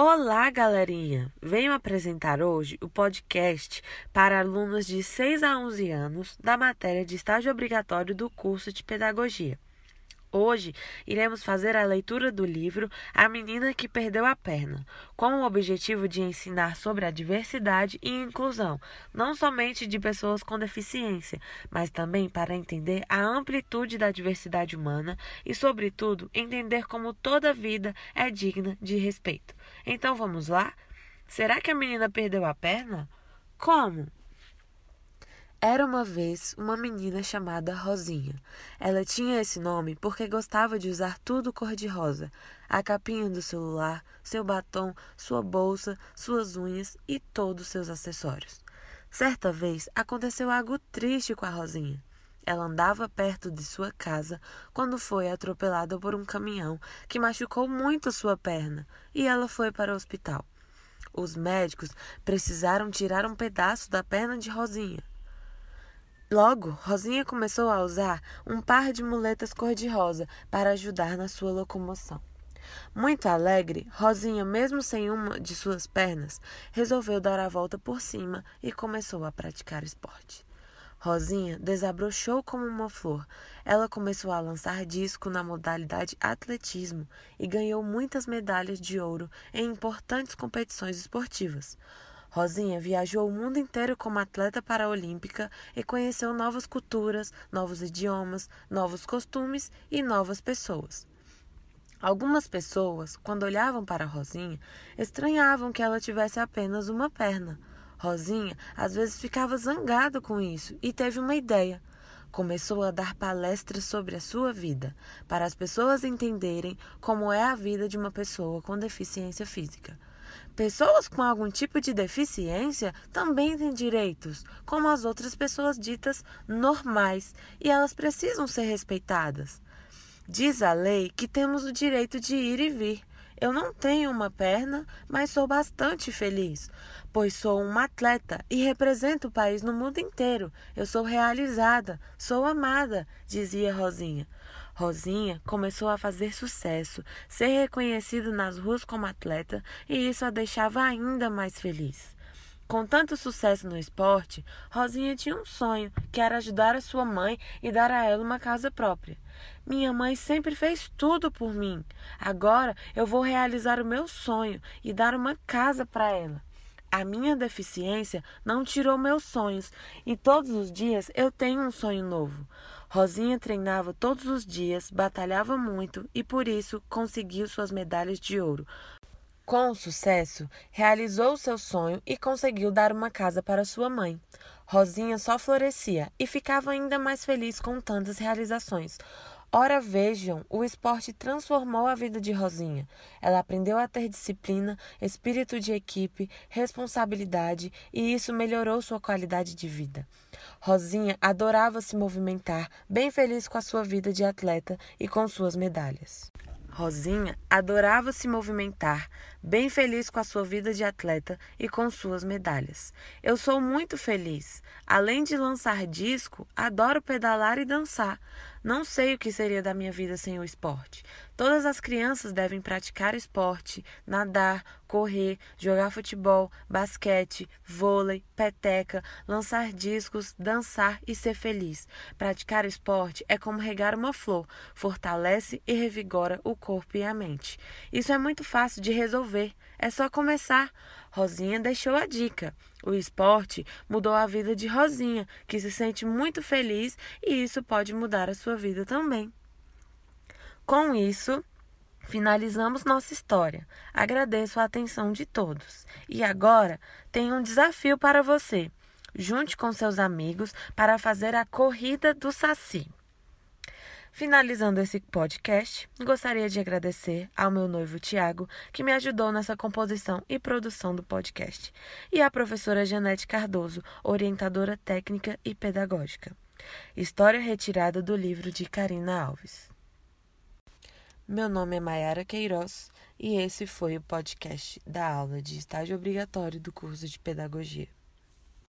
Olá, galerinha! Venho apresentar hoje o podcast para alunos de 6 a 11 anos da matéria de estágio obrigatório do curso de Pedagogia. Hoje iremos fazer a leitura do livro A Menina que Perdeu a Perna, com o objetivo de ensinar sobre a diversidade e inclusão, não somente de pessoas com deficiência, mas também para entender a amplitude da diversidade humana e, sobretudo, entender como toda vida é digna de respeito. Então vamos lá? Será que a menina perdeu a perna? Como? Era uma vez uma menina chamada Rosinha. Ela tinha esse nome porque gostava de usar tudo cor-de-rosa: a capinha do celular, seu batom, sua bolsa, suas unhas e todos seus acessórios. Certa vez aconteceu algo triste com a Rosinha. Ela andava perto de sua casa quando foi atropelada por um caminhão que machucou muito sua perna e ela foi para o hospital. Os médicos precisaram tirar um pedaço da perna de Rosinha. Logo, Rosinha começou a usar um par de muletas cor-de-rosa para ajudar na sua locomoção. Muito alegre, Rosinha, mesmo sem uma de suas pernas, resolveu dar a volta por cima e começou a praticar esporte. Rosinha desabrochou como uma flor. Ela começou a lançar disco na modalidade atletismo e ganhou muitas medalhas de ouro em importantes competições esportivas. Rosinha viajou o mundo inteiro como atleta paraolímpica e conheceu novas culturas, novos idiomas, novos costumes e novas pessoas. Algumas pessoas, quando olhavam para Rosinha, estranhavam que ela tivesse apenas uma perna. Rosinha às vezes ficava zangada com isso e teve uma ideia. Começou a dar palestras sobre a sua vida, para as pessoas entenderem como é a vida de uma pessoa com deficiência física. Pessoas com algum tipo de deficiência também têm direitos, como as outras pessoas ditas normais, e elas precisam ser respeitadas. Diz a lei que temos o direito de ir e vir. Eu não tenho uma perna, mas sou bastante feliz, pois sou uma atleta e represento o país no mundo inteiro. Eu sou realizada, sou amada, dizia Rosinha. Rosinha começou a fazer sucesso, ser reconhecida nas ruas como atleta, e isso a deixava ainda mais feliz. Com tanto sucesso no esporte, Rosinha tinha um sonho, que era ajudar a sua mãe e dar a ela uma casa própria. Minha mãe sempre fez tudo por mim. Agora eu vou realizar o meu sonho e dar uma casa para ela. A minha deficiência não tirou meus sonhos e todos os dias eu tenho um sonho novo. Rosinha treinava todos os dias, batalhava muito e por isso conseguiu suas medalhas de ouro. Com sucesso, realizou seu sonho e conseguiu dar uma casa para sua mãe. Rosinha só florescia e ficava ainda mais feliz com tantas realizações. Ora vejam, o esporte transformou a vida de Rosinha. Ela aprendeu a ter disciplina, espírito de equipe, responsabilidade e isso melhorou sua qualidade de vida. Rosinha adorava se movimentar, bem feliz com a sua vida de atleta e com suas medalhas. Rosinha adorava se movimentar, bem feliz com a sua vida de atleta e com suas medalhas. Eu sou muito feliz. Além de lançar disco, adoro pedalar e dançar. Não sei o que seria da minha vida sem o esporte. Todas as crianças devem praticar esporte, nadar, correr, jogar futebol, basquete, vôlei, peteca, lançar discos, dançar e ser feliz. Praticar esporte é como regar uma flor, fortalece e revigora o corpo e a mente. Isso é muito fácil de resolver, é só começar. Rosinha deixou a dica. O esporte mudou a vida de Rosinha, que se sente muito feliz e isso pode mudar a sua vida também. Com isso, finalizamos nossa história. Agradeço a atenção de todos. E agora tenho um desafio para você. Junte com seus amigos para fazer a corrida do Saci. Finalizando esse podcast, gostaria de agradecer ao meu noivo Tiago, que me ajudou nessa composição e produção do podcast, e à professora Janete Cardoso, orientadora técnica e pedagógica. História retirada do livro de Karina Alves. Meu nome é Mayara Queiroz e esse foi o podcast da aula de estágio obrigatório do curso de Pedagogia.